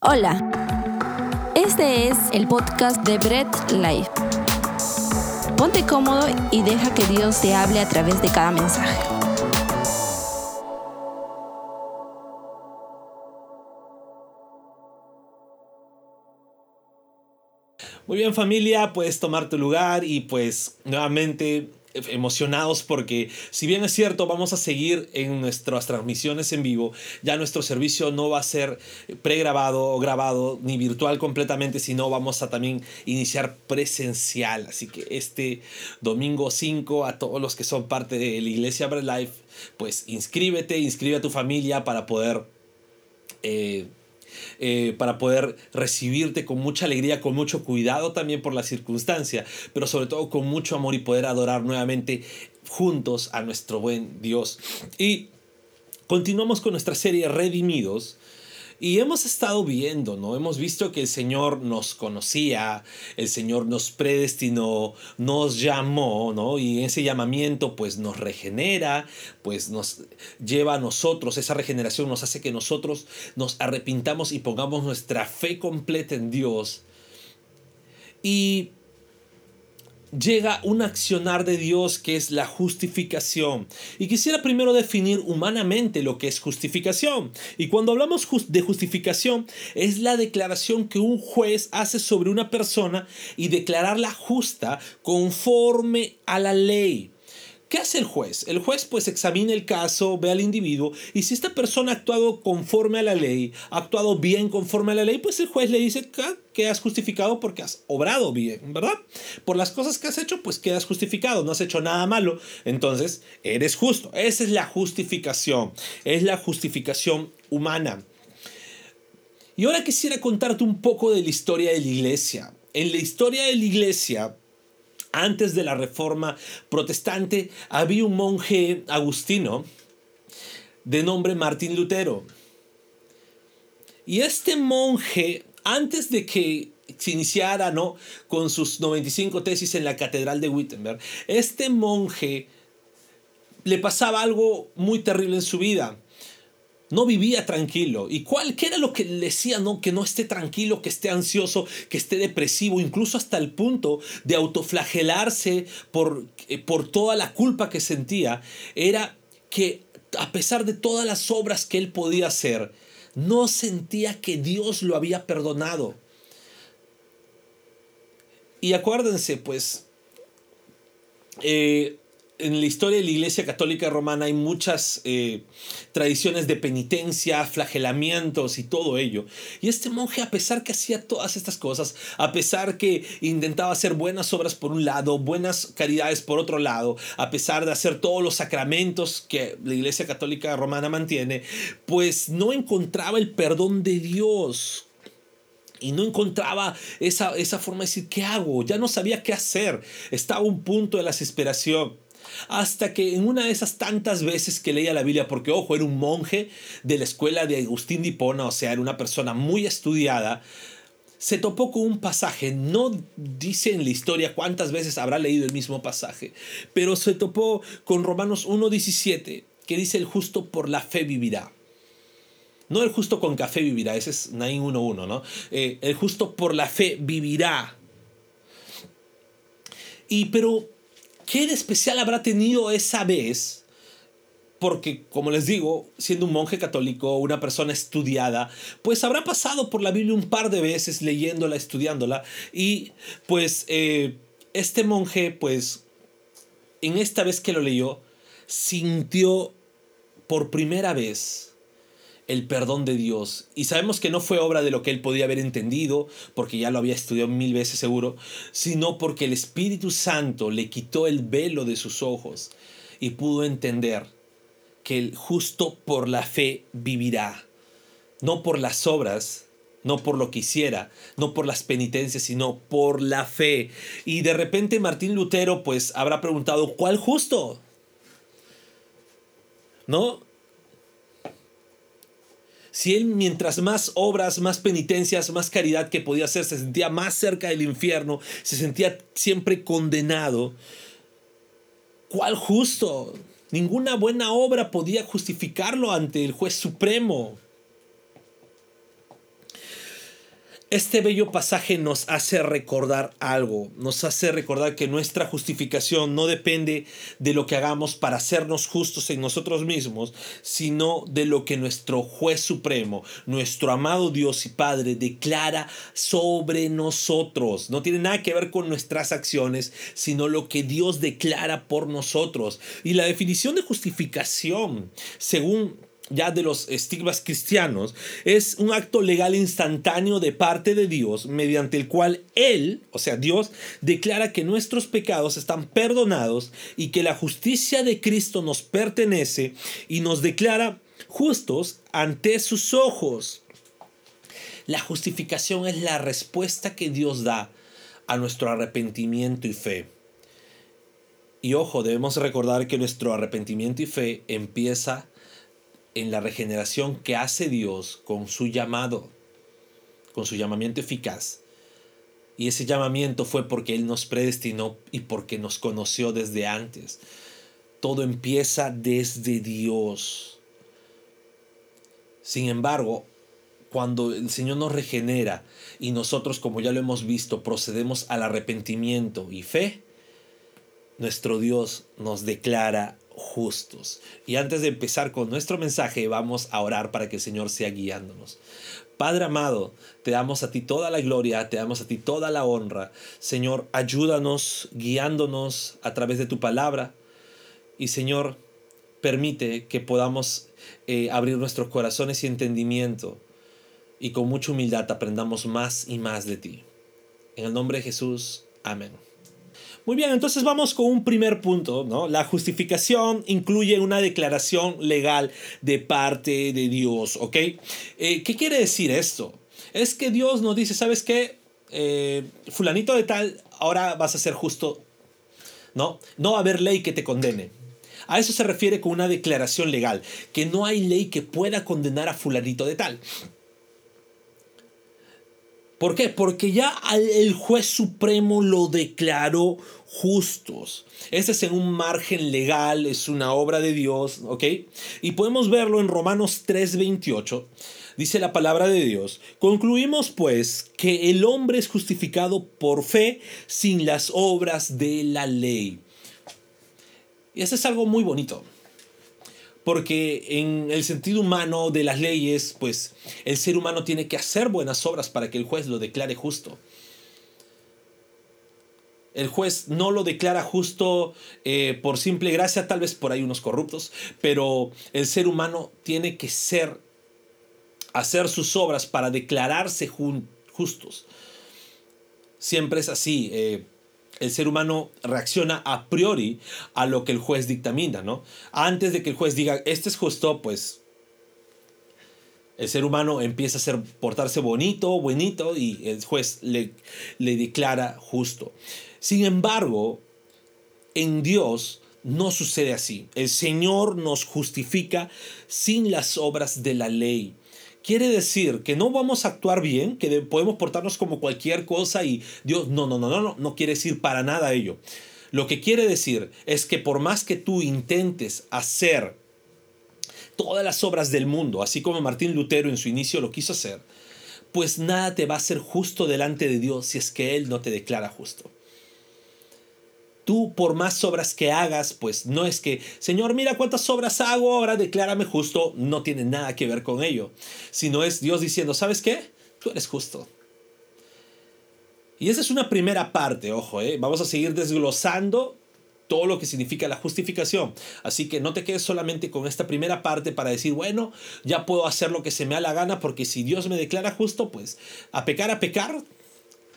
Hola, este es el podcast de Bread Life. Ponte cómodo y deja que Dios te hable a través de cada mensaje. Muy bien familia, puedes tomar tu lugar y pues nuevamente emocionados porque si bien es cierto vamos a seguir en nuestras transmisiones en vivo, ya nuestro servicio no va a ser pregrabado o grabado ni virtual completamente, sino vamos a también iniciar presencial. Así que este domingo 5 a todos los que son parte de la iglesia Bread Life, pues inscríbete, inscribe a tu familia para poder... Eh, eh, para poder recibirte con mucha alegría, con mucho cuidado también por la circunstancia, pero sobre todo con mucho amor y poder adorar nuevamente juntos a nuestro buen Dios. Y continuamos con nuestra serie Redimidos y hemos estado viendo, ¿no? Hemos visto que el Señor nos conocía, el Señor nos predestinó, nos llamó, ¿no? Y ese llamamiento pues nos regenera, pues nos lleva a nosotros, esa regeneración nos hace que nosotros nos arrepintamos y pongamos nuestra fe completa en Dios. Y llega un accionar de Dios que es la justificación. Y quisiera primero definir humanamente lo que es justificación. Y cuando hablamos de justificación, es la declaración que un juez hace sobre una persona y declararla justa conforme a la ley. ¿Qué hace el juez? El juez pues examina el caso, ve al individuo y si esta persona ha actuado conforme a la ley, ha actuado bien conforme a la ley, pues el juez le dice que has justificado porque has obrado bien, ¿verdad? Por las cosas que has hecho, pues quedas justificado, no has hecho nada malo, entonces eres justo. Esa es la justificación, es la justificación humana. Y ahora quisiera contarte un poco de la historia de la iglesia. En la historia de la iglesia, antes de la reforma protestante había un monje agustino de nombre Martín Lutero. Y este monje, antes de que se iniciara ¿no? con sus 95 tesis en la Catedral de Wittenberg, este monje le pasaba algo muy terrible en su vida no vivía tranquilo. ¿Y cuál, era lo que le decía? No, que no esté tranquilo, que esté ansioso, que esté depresivo, incluso hasta el punto de autoflagelarse por, eh, por toda la culpa que sentía, era que a pesar de todas las obras que él podía hacer, no sentía que Dios lo había perdonado. Y acuérdense, pues, eh, en la historia de la Iglesia Católica Romana hay muchas eh, tradiciones de penitencia, flagelamientos y todo ello. Y este monje, a pesar que hacía todas estas cosas, a pesar que intentaba hacer buenas obras por un lado, buenas caridades por otro lado, a pesar de hacer todos los sacramentos que la Iglesia Católica Romana mantiene, pues no encontraba el perdón de Dios y no encontraba esa, esa forma de decir, ¿qué hago? Ya no sabía qué hacer. Estaba a un punto de la desesperación. Hasta que en una de esas tantas veces que leía la Biblia, porque ojo, era un monje de la escuela de Agustín de Hipona, o sea, era una persona muy estudiada, se topó con un pasaje, no dice en la historia cuántas veces habrá leído el mismo pasaje, pero se topó con Romanos 1.17, que dice el justo por la fe vivirá. No el justo con café vivirá, ese es Nain 1.1, ¿no? Eh, el justo por la fe vivirá. Y pero ¿Qué de especial habrá tenido esa vez? Porque, como les digo, siendo un monje católico, una persona estudiada, pues habrá pasado por la Biblia un par de veces leyéndola, estudiándola. Y pues eh, este monje, pues, en esta vez que lo leyó, sintió por primera vez el perdón de Dios. Y sabemos que no fue obra de lo que él podía haber entendido, porque ya lo había estudiado mil veces seguro, sino porque el Espíritu Santo le quitó el velo de sus ojos y pudo entender que el justo por la fe vivirá, no por las obras, no por lo que hiciera, no por las penitencias, sino por la fe. Y de repente Martín Lutero pues habrá preguntado, ¿cuál justo? ¿No? Si él mientras más obras, más penitencias, más caridad que podía hacer, se sentía más cerca del infierno, se sentía siempre condenado, ¿cuál justo? Ninguna buena obra podía justificarlo ante el juez supremo. Este bello pasaje nos hace recordar algo, nos hace recordar que nuestra justificación no depende de lo que hagamos para hacernos justos en nosotros mismos, sino de lo que nuestro juez supremo, nuestro amado Dios y Padre declara sobre nosotros. No tiene nada que ver con nuestras acciones, sino lo que Dios declara por nosotros. Y la definición de justificación, según ya de los estigmas cristianos, es un acto legal instantáneo de parte de Dios mediante el cual Él, o sea, Dios, declara que nuestros pecados están perdonados y que la justicia de Cristo nos pertenece y nos declara justos ante sus ojos. La justificación es la respuesta que Dios da a nuestro arrepentimiento y fe. Y ojo, debemos recordar que nuestro arrepentimiento y fe empieza en la regeneración que hace Dios con su llamado, con su llamamiento eficaz. Y ese llamamiento fue porque Él nos predestinó y porque nos conoció desde antes. Todo empieza desde Dios. Sin embargo, cuando el Señor nos regenera y nosotros, como ya lo hemos visto, procedemos al arrepentimiento y fe, nuestro Dios nos declara justos. Y antes de empezar con nuestro mensaje, vamos a orar para que el Señor sea guiándonos. Padre amado, te damos a ti toda la gloria, te damos a ti toda la honra. Señor, ayúdanos guiándonos a través de tu palabra. Y Señor, permite que podamos eh, abrir nuestros corazones y entendimiento y con mucha humildad aprendamos más y más de ti. En el nombre de Jesús, amén. Muy bien, entonces vamos con un primer punto, ¿no? La justificación incluye una declaración legal de parte de Dios, ¿ok? Eh, ¿Qué quiere decir esto? Es que Dios nos dice, ¿sabes qué? Eh, fulanito de tal, ahora vas a ser justo, ¿no? No va a haber ley que te condene. A eso se refiere con una declaración legal, que no hay ley que pueda condenar a fulanito de tal. ¿Por qué? Porque ya el juez supremo lo declaró justos. Este es en un margen legal, es una obra de Dios, ¿ok? Y podemos verlo en Romanos 3:28. Dice la palabra de Dios, concluimos pues que el hombre es justificado por fe sin las obras de la ley. Y eso es algo muy bonito porque en el sentido humano de las leyes, pues el ser humano tiene que hacer buenas obras para que el juez lo declare justo. El juez no lo declara justo eh, por simple gracia, tal vez por ahí unos corruptos, pero el ser humano tiene que ser, hacer sus obras para declararse justos. Siempre es así. Eh, el ser humano reacciona a priori a lo que el juez dictamina, ¿no? Antes de que el juez diga, este es justo, pues el ser humano empieza a ser, portarse bonito, buenito, y el juez le, le declara justo. Sin embargo, en Dios no sucede así. El Señor nos justifica sin las obras de la ley quiere decir que no vamos a actuar bien, que podemos portarnos como cualquier cosa y Dios, no, no, no, no, no, no quiere decir para nada ello. Lo que quiere decir es que por más que tú intentes hacer todas las obras del mundo, así como Martín Lutero en su inicio lo quiso hacer, pues nada te va a ser justo delante de Dios si es que Él no te declara justo tú por más obras que hagas, pues no es que, Señor, mira cuántas obras hago, ahora declárame justo, no tiene nada que ver con ello, sino es Dios diciendo, ¿sabes qué? Tú eres justo. Y esa es una primera parte, ojo, ¿eh? vamos a seguir desglosando todo lo que significa la justificación. Así que no te quedes solamente con esta primera parte para decir, bueno, ya puedo hacer lo que se me da la gana porque si Dios me declara justo, pues a pecar, a pecar,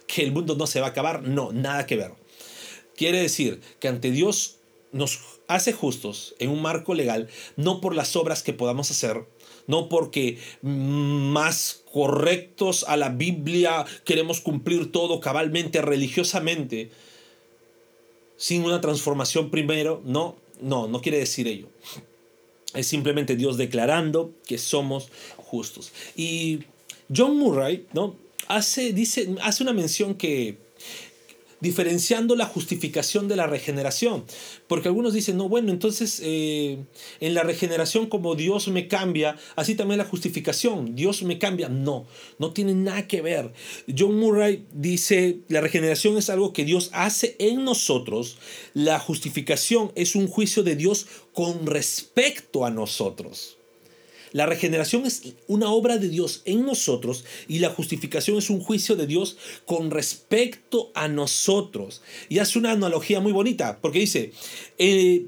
que el mundo no se va a acabar. No, nada que ver. Quiere decir que ante Dios nos hace justos en un marco legal, no por las obras que podamos hacer, no porque más correctos a la Biblia queremos cumplir todo cabalmente, religiosamente, sin una transformación primero, no, no, no quiere decir ello. Es simplemente Dios declarando que somos justos. Y John Murray, ¿no? Hace, dice, hace una mención que diferenciando la justificación de la regeneración. Porque algunos dicen, no, bueno, entonces eh, en la regeneración como Dios me cambia, así también la justificación, Dios me cambia. No, no tiene nada que ver. John Murray dice, la regeneración es algo que Dios hace en nosotros, la justificación es un juicio de Dios con respecto a nosotros. La regeneración es una obra de Dios en nosotros y la justificación es un juicio de Dios con respecto a nosotros. Y hace una analogía muy bonita, porque dice, eh,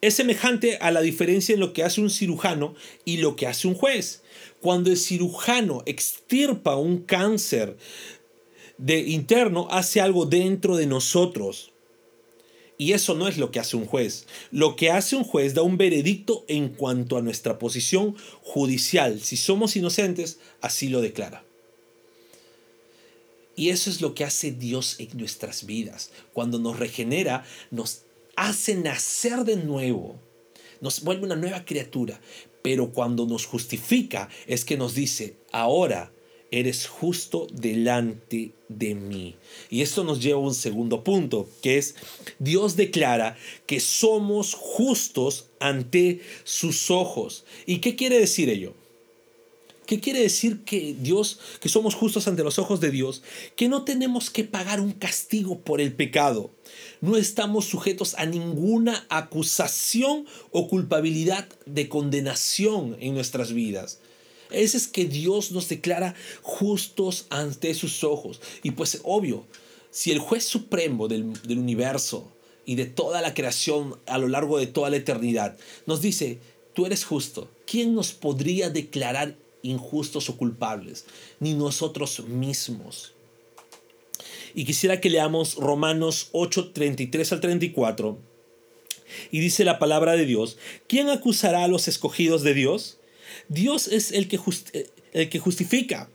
es semejante a la diferencia en lo que hace un cirujano y lo que hace un juez. Cuando el cirujano extirpa un cáncer de interno, hace algo dentro de nosotros. Y eso no es lo que hace un juez. Lo que hace un juez da un veredicto en cuanto a nuestra posición judicial. Si somos inocentes, así lo declara. Y eso es lo que hace Dios en nuestras vidas. Cuando nos regenera, nos hace nacer de nuevo. Nos vuelve una nueva criatura. Pero cuando nos justifica es que nos dice, ahora eres justo delante de mí. Y esto nos lleva a un segundo punto, que es Dios declara que somos justos ante sus ojos. ¿Y qué quiere decir ello? ¿Qué quiere decir que Dios, que somos justos ante los ojos de Dios? Que no tenemos que pagar un castigo por el pecado. No estamos sujetos a ninguna acusación o culpabilidad de condenación en nuestras vidas. Ese es que Dios nos declara justos ante sus ojos. Y pues obvio, si el juez supremo del, del universo y de toda la creación a lo largo de toda la eternidad nos dice, tú eres justo, ¿quién nos podría declarar injustos o culpables? Ni nosotros mismos. Y quisiera que leamos Romanos 8, 33 al 34. Y dice la palabra de Dios, ¿quién acusará a los escogidos de Dios? Dios es el que, eh, el que justifica.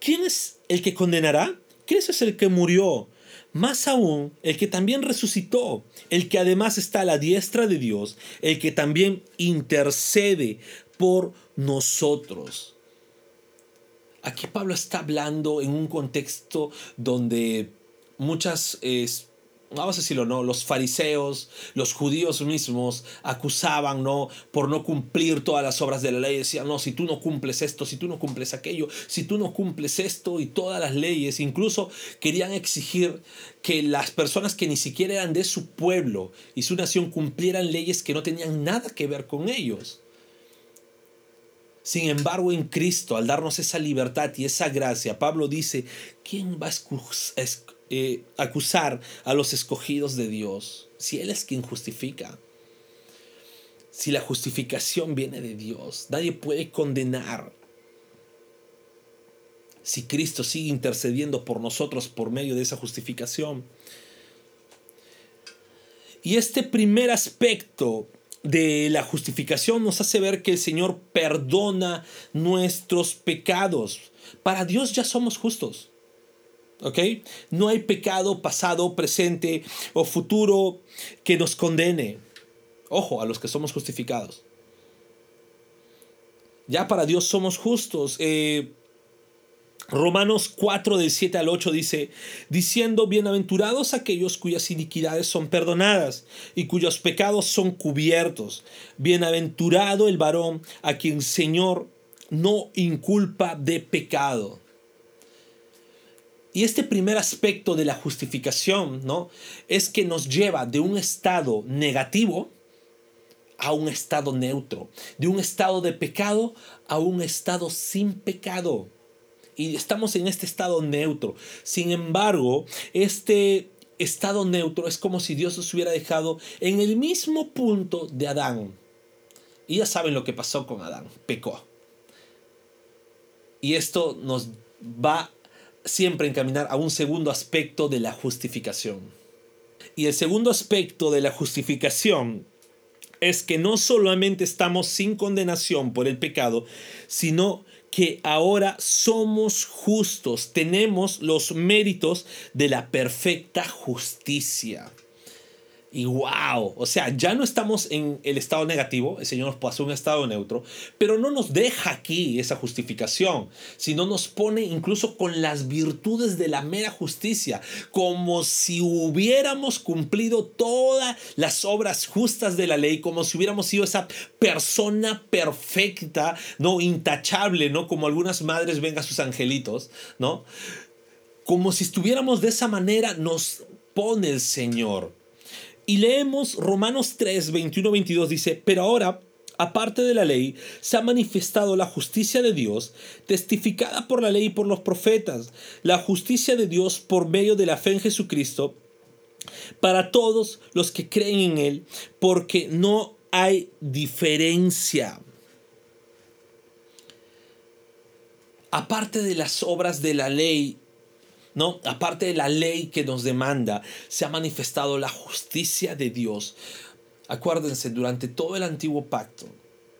¿Quién es el que condenará? Cristo es el que murió. Más aún, el que también resucitó, el que además está a la diestra de Dios, el que también intercede por nosotros. Aquí Pablo está hablando en un contexto donde muchas vamos a decirlo, ¿no? Los fariseos, los judíos mismos acusaban, ¿no? Por no cumplir todas las obras de la ley. Decían, no, si tú no cumples esto, si tú no cumples aquello, si tú no cumples esto y todas las leyes, incluso querían exigir que las personas que ni siquiera eran de su pueblo y su nación cumplieran leyes que no tenían nada que ver con ellos. Sin embargo, en Cristo, al darnos esa libertad y esa gracia, Pablo dice, ¿quién va a eh, acusar a los escogidos de Dios si Él es quien justifica? Si la justificación viene de Dios, nadie puede condenar. Si Cristo sigue intercediendo por nosotros por medio de esa justificación. Y este primer aspecto de la justificación nos hace ver que el Señor perdona nuestros pecados. Para Dios ya somos justos. No hay pecado pasado, presente o futuro que nos condene. Ojo, a los que somos justificados. Ya para Dios somos justos. Eh, Romanos 4 del 7 al 8 dice, diciendo, bienaventurados aquellos cuyas iniquidades son perdonadas y cuyos pecados son cubiertos. Bienaventurado el varón a quien Señor no inculpa de pecado. Y este primer aspecto de la justificación, ¿no? Es que nos lleva de un estado negativo a un estado neutro, de un estado de pecado a un estado sin pecado. Y estamos en este estado neutro. Sin embargo, este estado neutro es como si Dios nos hubiera dejado en el mismo punto de Adán. Y ya saben lo que pasó con Adán, pecó. Y esto nos va siempre encaminar a un segundo aspecto de la justificación. Y el segundo aspecto de la justificación es que no solamente estamos sin condenación por el pecado, sino que ahora somos justos, tenemos los méritos de la perfecta justicia. Y wow, o sea, ya no estamos en el estado negativo, el Señor nos pasó un estado neutro, pero no nos deja aquí esa justificación, sino nos pone incluso con las virtudes de la mera justicia, como si hubiéramos cumplido todas las obras justas de la ley, como si hubiéramos sido esa persona perfecta, no intachable, no como algunas madres ven a sus angelitos, ¿no? Como si estuviéramos de esa manera nos pone el Señor. Y leemos Romanos 3, 21, 22, dice, pero ahora, aparte de la ley, se ha manifestado la justicia de Dios, testificada por la ley y por los profetas, la justicia de Dios por medio de la fe en Jesucristo, para todos los que creen en Él, porque no hay diferencia. Aparte de las obras de la ley, ¿no? Aparte de la ley que nos demanda, se ha manifestado la justicia de Dios. Acuérdense, durante todo el antiguo pacto,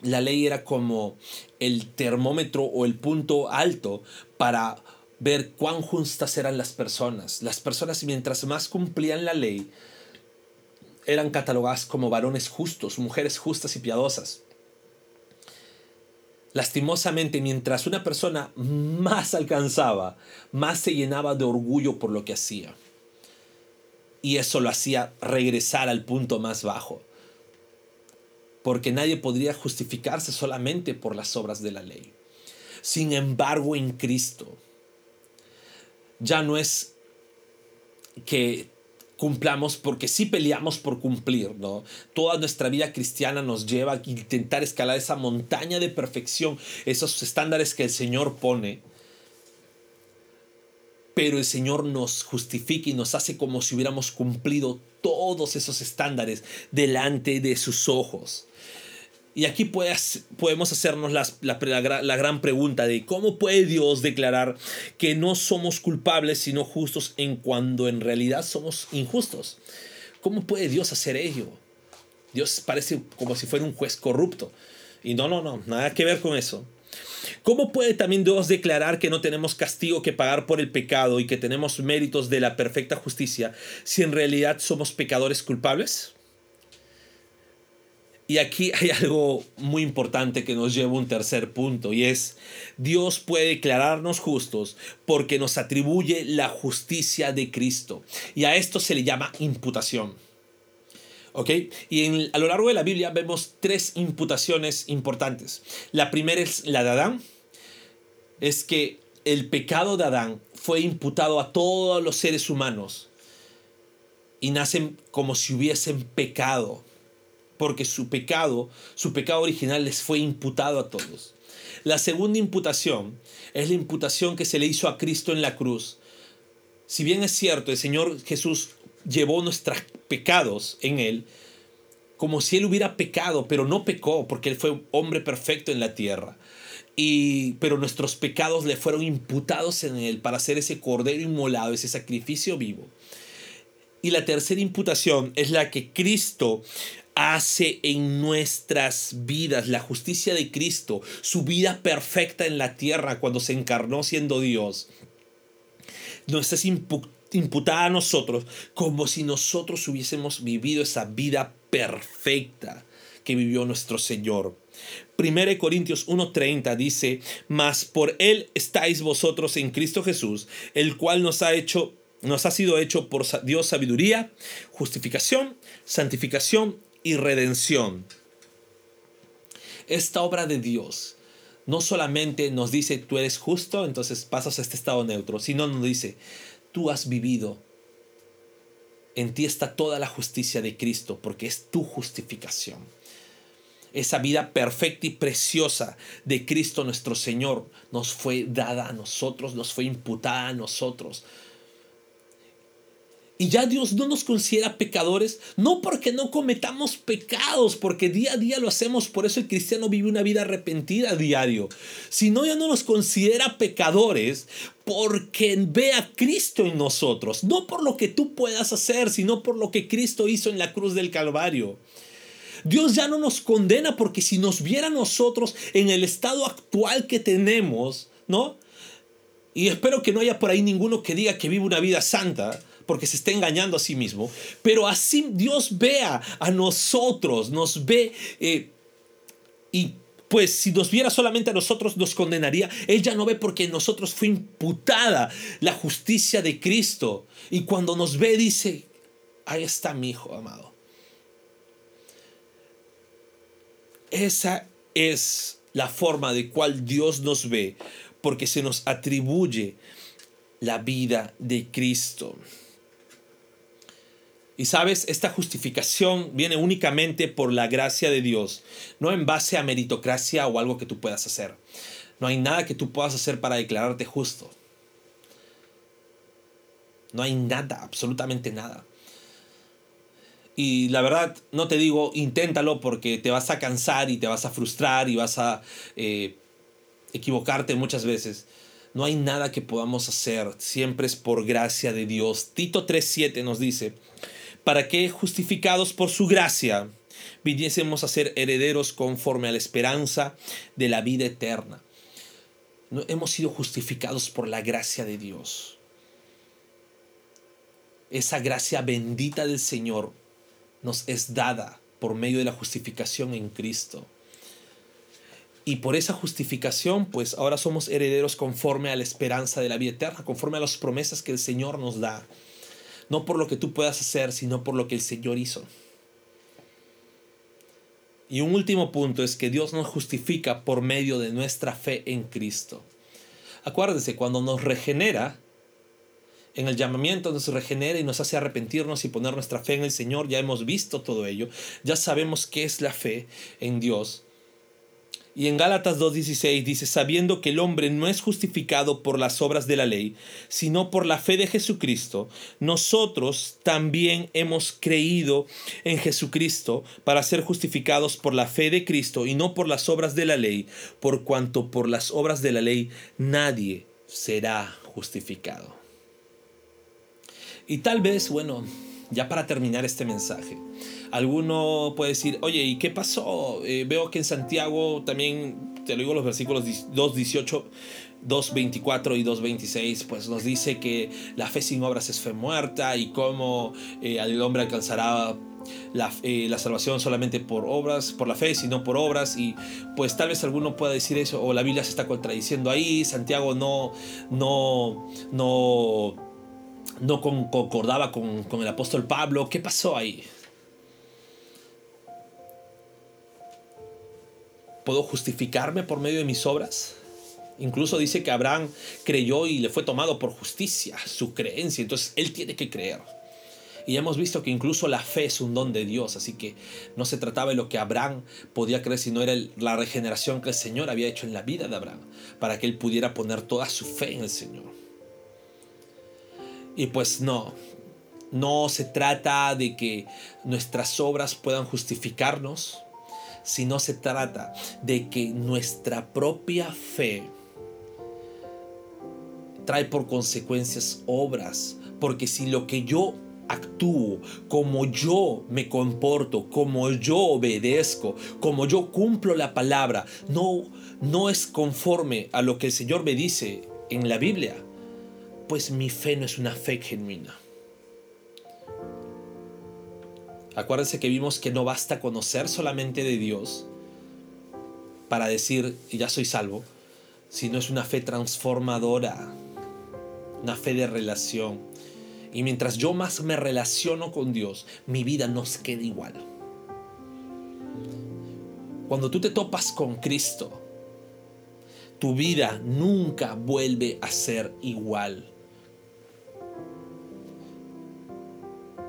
la ley era como el termómetro o el punto alto para ver cuán justas eran las personas. Las personas, mientras más cumplían la ley, eran catalogadas como varones justos, mujeres justas y piadosas. Lastimosamente, mientras una persona más alcanzaba, más se llenaba de orgullo por lo que hacía. Y eso lo hacía regresar al punto más bajo. Porque nadie podría justificarse solamente por las obras de la ley. Sin embargo, en Cristo ya no es que cumplamos porque sí peleamos por cumplir, ¿no? Toda nuestra vida cristiana nos lleva a intentar escalar esa montaña de perfección, esos estándares que el Señor pone. Pero el Señor nos justifica y nos hace como si hubiéramos cumplido todos esos estándares delante de sus ojos. Y aquí podemos hacernos la, la, gran pregunta de cómo puede Dios declarar que no somos culpables sino justos en cuando en realidad somos injustos. ¿Cómo puede Dios hacer ello? Dios parece como si fuera un juez corrupto. Y no, no, no, nada que ver con eso. ¿Cómo puede también Dios declarar que no tenemos castigo que pagar por el pecado y que tenemos méritos de la perfecta justicia si en realidad somos pecadores culpables? Y aquí hay algo muy importante que nos lleva a un tercer punto y es Dios puede declararnos justos porque nos atribuye la justicia de Cristo. Y a esto se le llama imputación. ¿Ok? Y a lo largo de la Biblia vemos tres imputaciones importantes. La primera es la de Adán. Es que el pecado de Adán fue imputado a todos los seres humanos y nacen como si hubiesen pecado porque su pecado, su pecado original les fue imputado a todos. La segunda imputación es la imputación que se le hizo a Cristo en la cruz. Si bien es cierto, el Señor Jesús llevó nuestros pecados en Él, como si Él hubiera pecado, pero no pecó, porque Él fue hombre perfecto en la tierra. Y, pero nuestros pecados le fueron imputados en Él para hacer ese cordero inmolado, ese sacrificio vivo. Y la tercera imputación es la que Cristo hace en nuestras vidas, la justicia de Cristo, su vida perfecta en la tierra cuando se encarnó siendo Dios, nos es imputada a nosotros como si nosotros hubiésemos vivido esa vida perfecta que vivió nuestro Señor. 1 Corintios 1:30 dice, mas por Él estáis vosotros en Cristo Jesús, el cual nos ha hecho nos ha sido hecho por Dios sabiduría, justificación, santificación y redención. Esta obra de Dios no solamente nos dice tú eres justo, entonces pasas a este estado neutro, sino nos dice tú has vivido. En ti está toda la justicia de Cristo porque es tu justificación. Esa vida perfecta y preciosa de Cristo nuestro Señor nos fue dada a nosotros, nos fue imputada a nosotros y ya Dios no nos considera pecadores, no porque no cometamos pecados, porque día a día lo hacemos, por eso el cristiano vive una vida arrepentida a diario, sino ya no nos considera pecadores porque ve a Cristo en nosotros, no por lo que tú puedas hacer, sino por lo que Cristo hizo en la cruz del Calvario. Dios ya no nos condena porque si nos viera nosotros en el estado actual que tenemos, ¿no? Y espero que no haya por ahí ninguno que diga que vive una vida santa, porque se está engañando a sí mismo, pero así Dios vea a nosotros, nos ve eh, y pues si nos viera solamente a nosotros nos condenaría. Él ya no ve porque en nosotros fue imputada la justicia de Cristo. Y cuando nos ve dice, ahí está mi hijo amado. Esa es la forma de cual Dios nos ve, porque se nos atribuye la vida de Cristo. Y sabes, esta justificación viene únicamente por la gracia de Dios, no en base a meritocracia o algo que tú puedas hacer. No hay nada que tú puedas hacer para declararte justo. No hay nada, absolutamente nada. Y la verdad, no te digo, inténtalo porque te vas a cansar y te vas a frustrar y vas a eh, equivocarte muchas veces. No hay nada que podamos hacer, siempre es por gracia de Dios. Tito 3.7 nos dice, para que justificados por su gracia viniésemos a ser herederos conforme a la esperanza de la vida eterna. No, hemos sido justificados por la gracia de Dios. Esa gracia bendita del Señor nos es dada por medio de la justificación en Cristo. Y por esa justificación, pues ahora somos herederos conforme a la esperanza de la vida eterna, conforme a las promesas que el Señor nos da no por lo que tú puedas hacer, sino por lo que el Señor hizo. Y un último punto es que Dios nos justifica por medio de nuestra fe en Cristo. Acuérdese, cuando nos regenera, en el llamamiento nos regenera y nos hace arrepentirnos y poner nuestra fe en el Señor, ya hemos visto todo ello, ya sabemos qué es la fe en Dios. Y en Gálatas 2.16 dice, sabiendo que el hombre no es justificado por las obras de la ley, sino por la fe de Jesucristo, nosotros también hemos creído en Jesucristo para ser justificados por la fe de Cristo y no por las obras de la ley, por cuanto por las obras de la ley nadie será justificado. Y tal vez, bueno, ya para terminar este mensaje, alguno puede decir, oye, ¿y qué pasó? Eh, veo que en Santiago también, te lo digo los versículos 2.18, 2.24 y 2.26, pues nos dice que la fe sin obras es fe muerta y cómo eh, el hombre alcanzará la, eh, la, salvación solamente por obras, por la fe, sino por obras. Y pues tal vez alguno pueda decir eso, o la Biblia se está contradiciendo ahí, Santiago no, no, no no concordaba con, el apóstol Pablo. ¿Qué pasó ahí? ¿Puedo justificarme por medio de mis obras? Incluso dice que Abraham creyó y le fue tomado por justicia su creencia. Entonces él tiene que creer. Y hemos visto que incluso la fe es un don de Dios, así que no se trataba de lo que Abraham podía creer, sino era la regeneración que el Señor había hecho en la vida de Abraham, para que él pudiera poner toda su fe en el Señor. Y pues no, no se trata de que nuestras obras puedan justificarnos, sino se trata de que nuestra propia fe trae por consecuencias obras. Porque si lo que yo actúo, como yo me comporto, como yo obedezco, como yo cumplo la palabra, no, no es conforme a lo que el Señor me dice en la Biblia, pues mi fe no es una fe genuina. Acuérdense que vimos que no basta conocer solamente de Dios para decir ya soy salvo, sino es una fe transformadora, una fe de relación. Y mientras yo más me relaciono con Dios, mi vida no queda igual. Cuando tú te topas con Cristo, tu vida nunca vuelve a ser igual.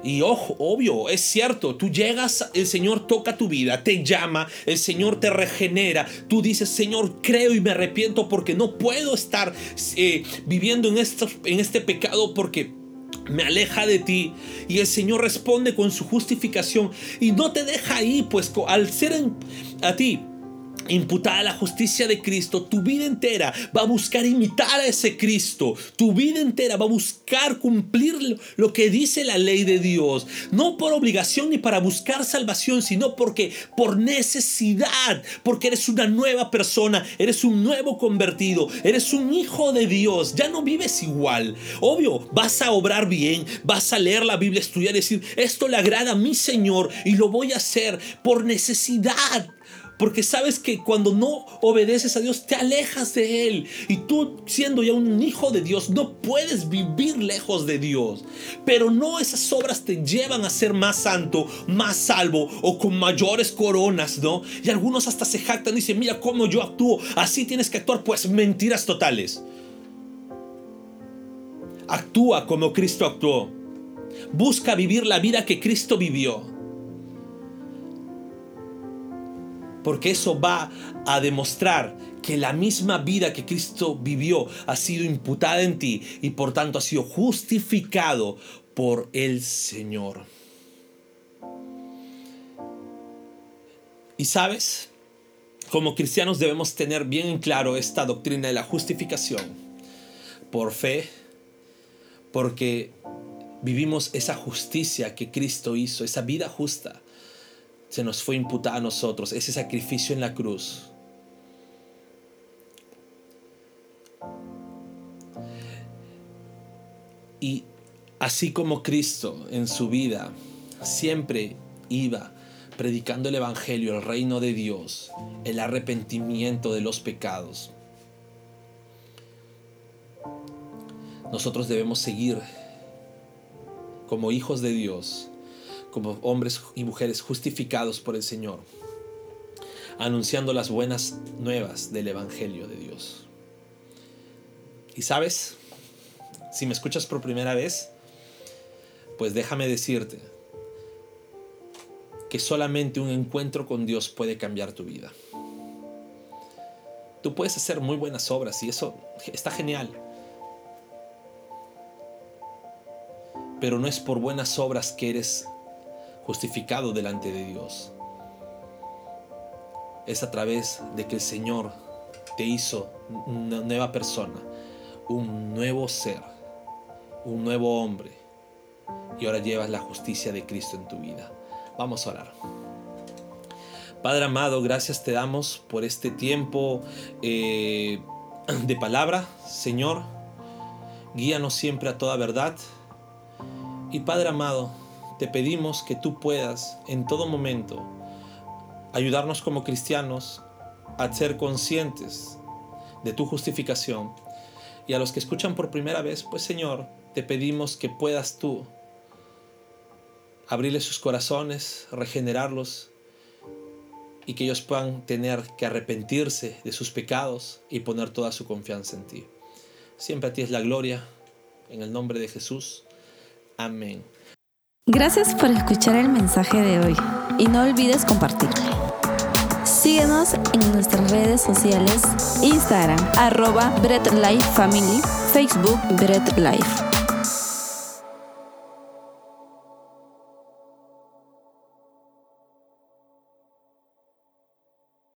Y ojo, obvio, es cierto, tú llegas, el Señor toca tu vida, te llama, el Señor te regenera, tú dices, Señor, creo y me arrepiento porque no puedo estar eh, viviendo en, en este pecado porque me aleja de ti y el Señor responde con su justificación y no te deja ahí, pues al ser a ti imputada la justicia de Cristo, tu vida entera va a buscar imitar a ese Cristo. Tu vida entera va a buscar cumplir lo que dice la ley de Dios. No por obligación ni para buscar salvación, sino porque por necesidad, porque eres una nueva persona, eres un nuevo convertido, eres un hijo de Dios. Ya no vives igual. Obvio, vas a obrar bien, vas a leer la Biblia, estudiar decir, esto le agrada a mi Señor y lo voy a hacer por necesidad porque sabes que cuando no obedeces a Dios te alejas de Él. Y tú siendo ya un hijo de Dios no puedes vivir lejos de Dios. Pero no esas obras te llevan a ser más santo, más salvo o con mayores coronas, ¿no? Y algunos hasta se jactan y dicen, mira cómo yo actúo, así tienes que actuar. Pues mentiras totales. Actúa como Cristo actuó. Busca vivir la vida que Cristo vivió. Porque eso va a demostrar que la misma vida que Cristo vivió ha sido imputada en ti y por tanto ha sido justificado por el Señor. Y sabes, como cristianos debemos tener bien en claro esta doctrina de la justificación por fe, porque vivimos esa justicia que Cristo hizo, esa vida justa se nos fue imputada a nosotros, ese sacrificio en la cruz. Y así como Cristo en su vida siempre iba predicando el Evangelio, el reino de Dios, el arrepentimiento de los pecados, nosotros debemos seguir como hijos de Dios como hombres y mujeres justificados por el Señor, anunciando las buenas nuevas del Evangelio de Dios. Y sabes, si me escuchas por primera vez, pues déjame decirte que solamente un encuentro con Dios puede cambiar tu vida. Tú puedes hacer muy buenas obras y eso está genial. Pero no es por buenas obras que eres justificado delante de Dios. Es a través de que el Señor te hizo una nueva persona, un nuevo ser, un nuevo hombre. Y ahora llevas la justicia de Cristo en tu vida. Vamos a orar. Padre amado, gracias te damos por este tiempo eh, de palabra, Señor. Guíanos siempre a toda verdad. Y Padre amado, te pedimos que tú puedas en todo momento ayudarnos como cristianos a ser conscientes de tu justificación. Y a los que escuchan por primera vez, pues Señor, te pedimos que puedas tú abrirles sus corazones, regenerarlos y que ellos puedan tener que arrepentirse de sus pecados y poner toda su confianza en ti. Siempre a ti es la gloria, en el nombre de Jesús. Amén. Gracias por escuchar el mensaje de hoy y no olvides compartirlo. Síguenos en nuestras redes sociales, Instagram, arroba Bread Life Family, Facebook Bread Life.